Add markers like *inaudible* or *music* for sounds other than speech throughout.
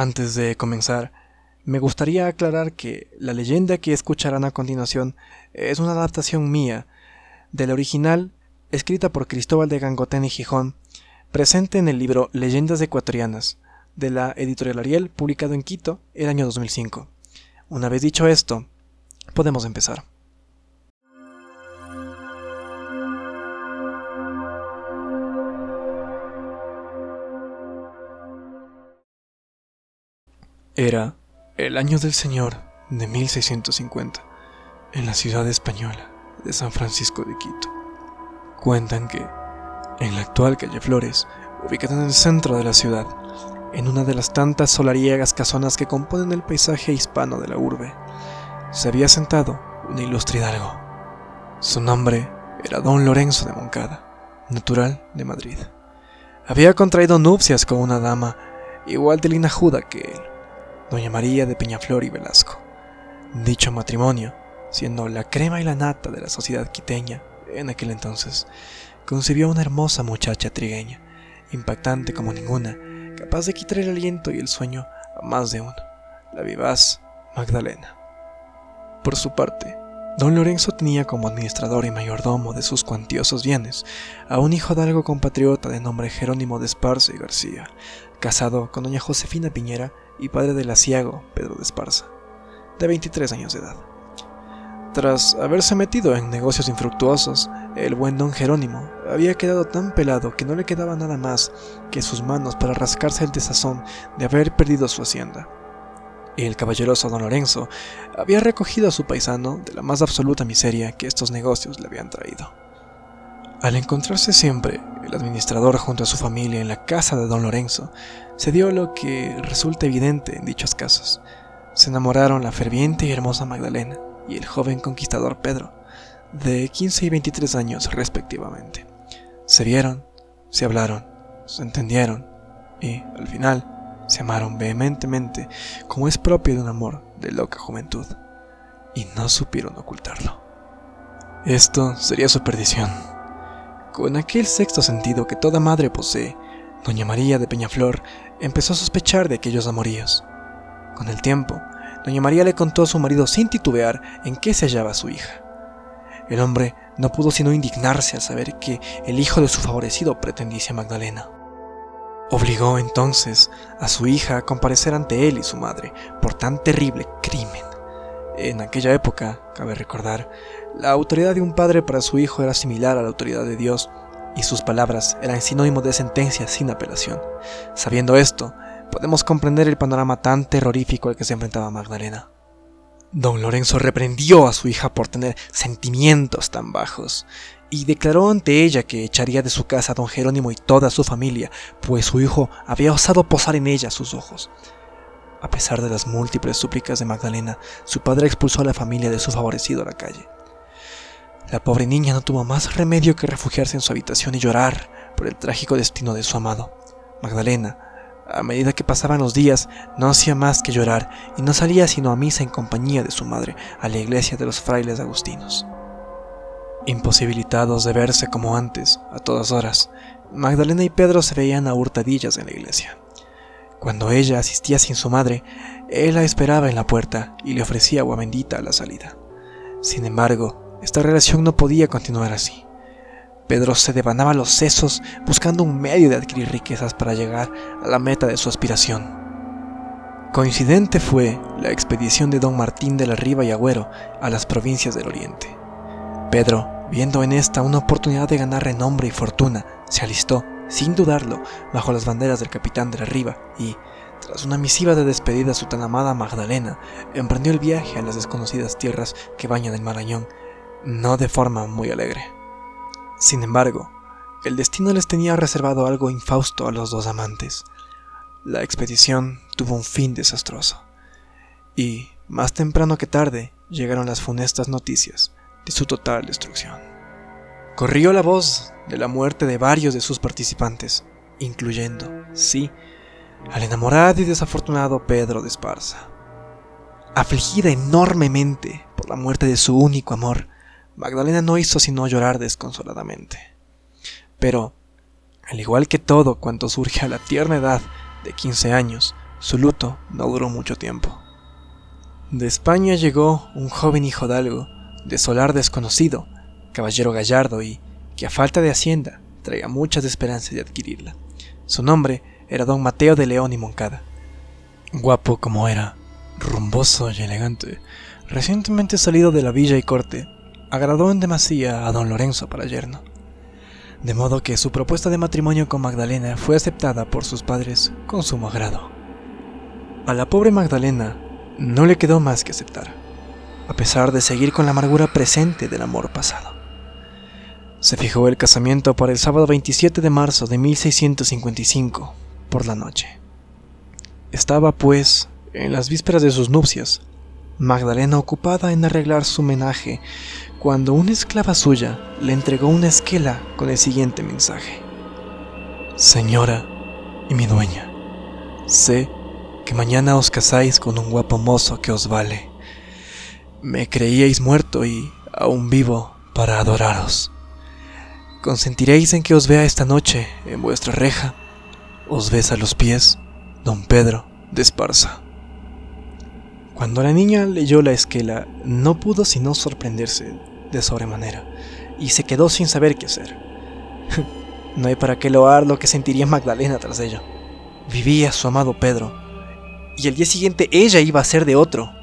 Antes de comenzar, me gustaría aclarar que la leyenda que escucharán a continuación es una adaptación mía de la original escrita por Cristóbal de Gangotén y Gijón, presente en el libro Leyendas Ecuatorianas, de la editorial Ariel, publicado en Quito el año 2005. Una vez dicho esto, podemos empezar. Era el año del Señor de 1650, en la ciudad española de San Francisco de Quito. Cuentan que, en la actual calle Flores, ubicada en el centro de la ciudad, en una de las tantas solariegas casonas que componen el paisaje hispano de la urbe, se había sentado un ilustre hidalgo. Su nombre era don Lorenzo de Moncada, natural de Madrid. Había contraído nupcias con una dama igual de linajuda que él, doña María de Peñaflor y Velasco. Dicho matrimonio, siendo la crema y la nata de la sociedad quiteña en aquel entonces, concibió una hermosa muchacha trigueña, impactante como ninguna, capaz de quitar el aliento y el sueño a más de uno, la vivaz Magdalena. Por su parte, don Lorenzo tenía como administrador y mayordomo de sus cuantiosos bienes a un hijo de algo compatriota de nombre Jerónimo de Esparza y García, casado con doña Josefina Piñera y padre del asiago Pedro de Esparza, de 23 años de edad. Tras haberse metido en negocios infructuosos, el buen don Jerónimo había quedado tan pelado que no le quedaba nada más que sus manos para rascarse el desazón de haber perdido su hacienda. El caballeroso don Lorenzo había recogido a su paisano de la más absoluta miseria que estos negocios le habían traído. Al encontrarse siempre el administrador junto a su familia en la casa de don Lorenzo, se dio lo que resulta evidente en dichos casos. Se enamoraron la ferviente y hermosa Magdalena y el joven conquistador Pedro, de 15 y 23 años respectivamente. Se vieron, se hablaron, se entendieron y, al final, se amaron vehementemente como es propio de un amor de loca juventud, y no supieron ocultarlo. Esto sería su perdición con aquel sexto sentido que toda madre posee, doña María de Peñaflor empezó a sospechar de aquellos amoríos. Con el tiempo, doña María le contó a su marido sin titubear en qué se hallaba su hija. El hombre no pudo sino indignarse al saber que el hijo de su favorecido pretendía a Magdalena. Obligó entonces a su hija a comparecer ante él y su madre por tan terrible crimen. En aquella época, cabe recordar, la autoridad de un padre para su hijo era similar a la autoridad de Dios, y sus palabras eran sinónimo de sentencia sin apelación. Sabiendo esto, podemos comprender el panorama tan terrorífico al que se enfrentaba Magdalena. Don Lorenzo reprendió a su hija por tener sentimientos tan bajos y declaró ante ella que echaría de su casa a don Jerónimo y toda su familia, pues su hijo había osado posar en ella sus ojos. A pesar de las múltiples súplicas de Magdalena, su padre expulsó a la familia de su favorecido a la calle. La pobre niña no tuvo más remedio que refugiarse en su habitación y llorar por el trágico destino de su amado. Magdalena, a medida que pasaban los días, no hacía más que llorar y no salía sino a misa en compañía de su madre a la iglesia de los frailes agustinos. Imposibilitados de verse como antes, a todas horas, Magdalena y Pedro se veían a hurtadillas en la iglesia. Cuando ella asistía sin su madre, él la esperaba en la puerta y le ofrecía agua bendita a la salida. Sin embargo, esta relación no podía continuar así. Pedro se devanaba los sesos buscando un medio de adquirir riquezas para llegar a la meta de su aspiración. Coincidente fue la expedición de don Martín de la Riva y Agüero a las provincias del Oriente. Pedro, viendo en esta una oportunidad de ganar renombre y fortuna, se alistó, sin dudarlo, bajo las banderas del capitán de la Riva y, tras una misiva de despedida a su tan amada Magdalena, emprendió el viaje a las desconocidas tierras que bañan el Marañón no de forma muy alegre. Sin embargo, el destino les tenía reservado algo infausto a los dos amantes. La expedición tuvo un fin desastroso, y, más temprano que tarde, llegaron las funestas noticias de su total destrucción. Corrió la voz de la muerte de varios de sus participantes, incluyendo, sí, al enamorado y desafortunado Pedro de Esparza. Afligida enormemente por la muerte de su único amor, Magdalena no hizo sino llorar desconsoladamente. Pero, al igual que todo cuanto surge a la tierna edad de 15 años, su luto no duró mucho tiempo. De España llegó un joven hijo hidalgo, de solar desconocido, caballero gallardo y que a falta de hacienda traía muchas esperanzas de adquirirla. Su nombre era don Mateo de León y Moncada. Guapo como era, rumboso y elegante, recientemente salido de la villa y corte, agradó en demasía a don Lorenzo para yerno. De modo que su propuesta de matrimonio con Magdalena fue aceptada por sus padres con sumo agrado. A la pobre Magdalena no le quedó más que aceptar, a pesar de seguir con la amargura presente del amor pasado. Se fijó el casamiento para el sábado 27 de marzo de 1655, por la noche. Estaba, pues, en las vísperas de sus nupcias, Magdalena ocupada en arreglar su menaje, cuando una esclava suya le entregó una esquela con el siguiente mensaje. Señora y mi dueña, sé que mañana os casáis con un guapo mozo que os vale. Me creíais muerto y aún vivo para adoraros. Consentiréis en que os vea esta noche en vuestra reja. Os besa los pies, don Pedro de Esparza. Cuando la niña leyó la esquela, no pudo sino sorprenderse de sobremanera y se quedó sin saber qué hacer. *laughs* no hay para qué loar lo que sentiría Magdalena tras ello. Vivía su amado Pedro, y el día siguiente ella iba a ser de otro.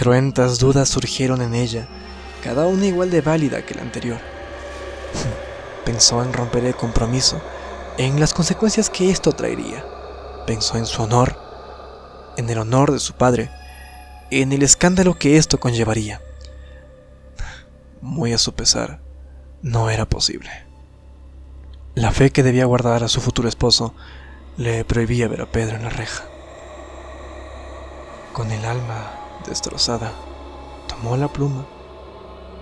Cruentas dudas surgieron en ella, cada una igual de válida que la anterior. *laughs* Pensó en romper el compromiso, en las consecuencias que esto traería. Pensó en su honor, en el honor de su padre, en el escándalo que esto conllevaría. Muy a su pesar, no era posible. La fe que debía guardar a su futuro esposo le prohibía ver a Pedro en la reja. Con el alma destrozada, tomó la pluma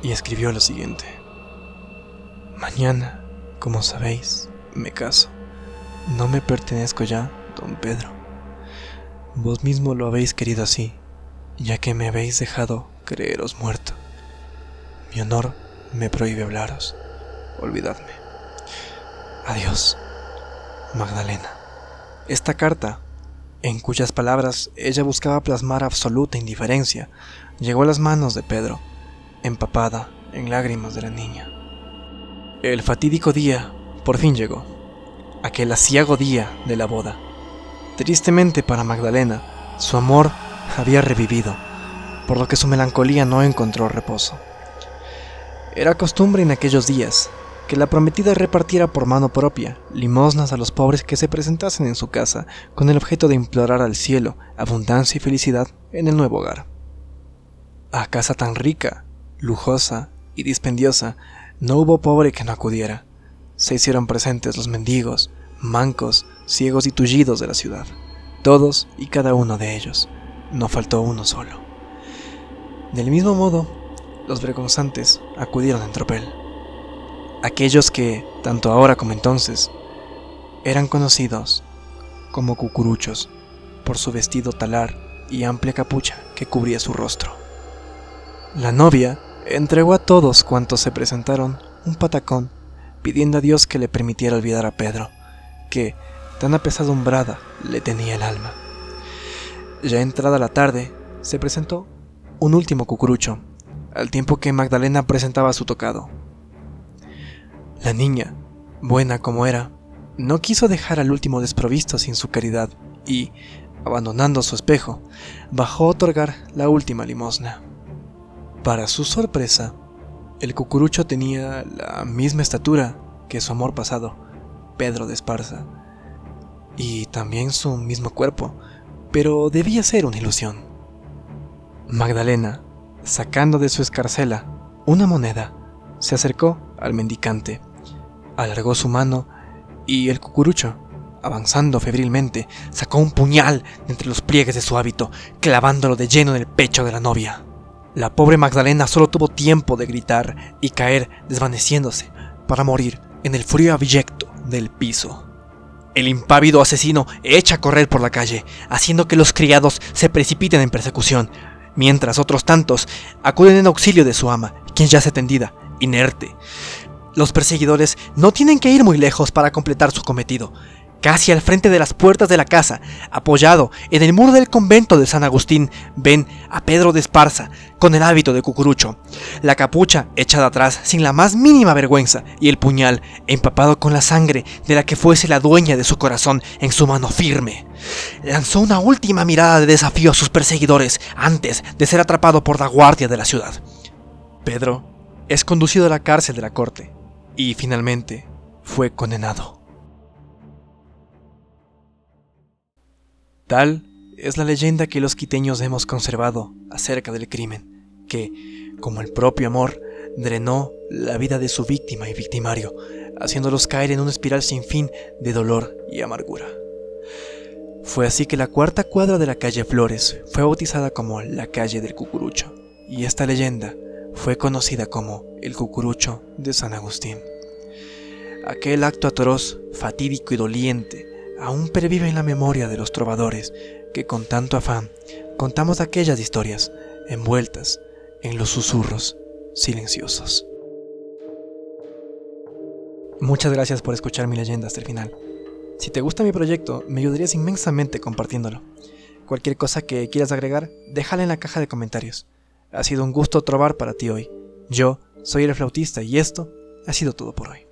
y escribió lo siguiente. Mañana, como sabéis, me caso. No me pertenezco ya, don Pedro. Vos mismo lo habéis querido así, ya que me habéis dejado creeros muerto. Mi honor me prohíbe hablaros. Olvidadme. Adiós, Magdalena. Esta carta, en cuyas palabras ella buscaba plasmar absoluta indiferencia, llegó a las manos de Pedro, empapada en lágrimas de la niña. El fatídico día por fin llegó, aquel asiago día de la boda. Tristemente para Magdalena, su amor había revivido, por lo que su melancolía no encontró reposo. Era costumbre en aquellos días que la prometida repartiera por mano propia limosnas a los pobres que se presentasen en su casa con el objeto de implorar al cielo abundancia y felicidad en el nuevo hogar. A casa tan rica, lujosa y dispendiosa no hubo pobre que no acudiera. Se hicieron presentes los mendigos, mancos, ciegos y tullidos de la ciudad. Todos y cada uno de ellos. No faltó uno solo. Del mismo modo, los vergonzantes acudieron en tropel. Aquellos que, tanto ahora como entonces, eran conocidos como cucuruchos por su vestido talar y amplia capucha que cubría su rostro. La novia entregó a todos cuantos se presentaron un patacón, pidiendo a Dios que le permitiera olvidar a Pedro, que, tan apesadumbrada, le tenía el alma. Ya entrada la tarde, se presentó un último cucurucho, al tiempo que Magdalena presentaba su tocado. La niña, buena como era, no quiso dejar al último desprovisto sin su caridad y, abandonando su espejo, bajó a otorgar la última limosna. Para su sorpresa, el cucurucho tenía la misma estatura que su amor pasado, Pedro de Esparza, y también su mismo cuerpo, pero debía ser una ilusión. Magdalena, sacando de su escarcela una moneda, se acercó al mendicante, alargó su mano y el cucurucho, avanzando febrilmente, sacó un puñal entre los pliegues de su hábito, clavándolo de lleno en el pecho de la novia. La pobre Magdalena solo tuvo tiempo de gritar y caer desvaneciéndose para morir en el frío abyecto del piso. El impávido asesino echa a correr por la calle, haciendo que los criados se precipiten en persecución, mientras otros tantos acuden en auxilio de su ama, quien yace tendida, inerte. Los perseguidores no tienen que ir muy lejos para completar su cometido. casi al frente de las puertas de la casa, apoyado en el muro del convento de San Agustín, ven a Pedro de Esparza, con el hábito de cucurucho, la capucha echada atrás sin la más mínima vergüenza y el puñal empapado con la sangre de la que fuese la dueña de su corazón en su mano firme. Lanzó una última mirada de desafío a sus perseguidores antes de ser atrapado por la guardia de la ciudad. Pedro es conducido a la cárcel de la corte y finalmente fue condenado. Tal es la leyenda que los quiteños hemos conservado acerca del crimen, que, como el propio amor, drenó la vida de su víctima y victimario, haciéndolos caer en una espiral sin fin de dolor y amargura. Fue así que la cuarta cuadra de la calle Flores fue bautizada como la calle del Cucurucho, y esta leyenda fue conocida como el Cucurucho de San Agustín. Aquel acto atroz, fatídico y doliente aún pervive en la memoria de los trovadores que con tanto afán contamos aquellas historias envueltas en los susurros silenciosos. Muchas gracias por escuchar mi leyenda hasta el final. Si te gusta mi proyecto, me ayudarías inmensamente compartiéndolo. Cualquier cosa que quieras agregar, déjala en la caja de comentarios. Ha sido un gusto trobar para ti hoy. Yo soy el flautista y esto ha sido todo por hoy.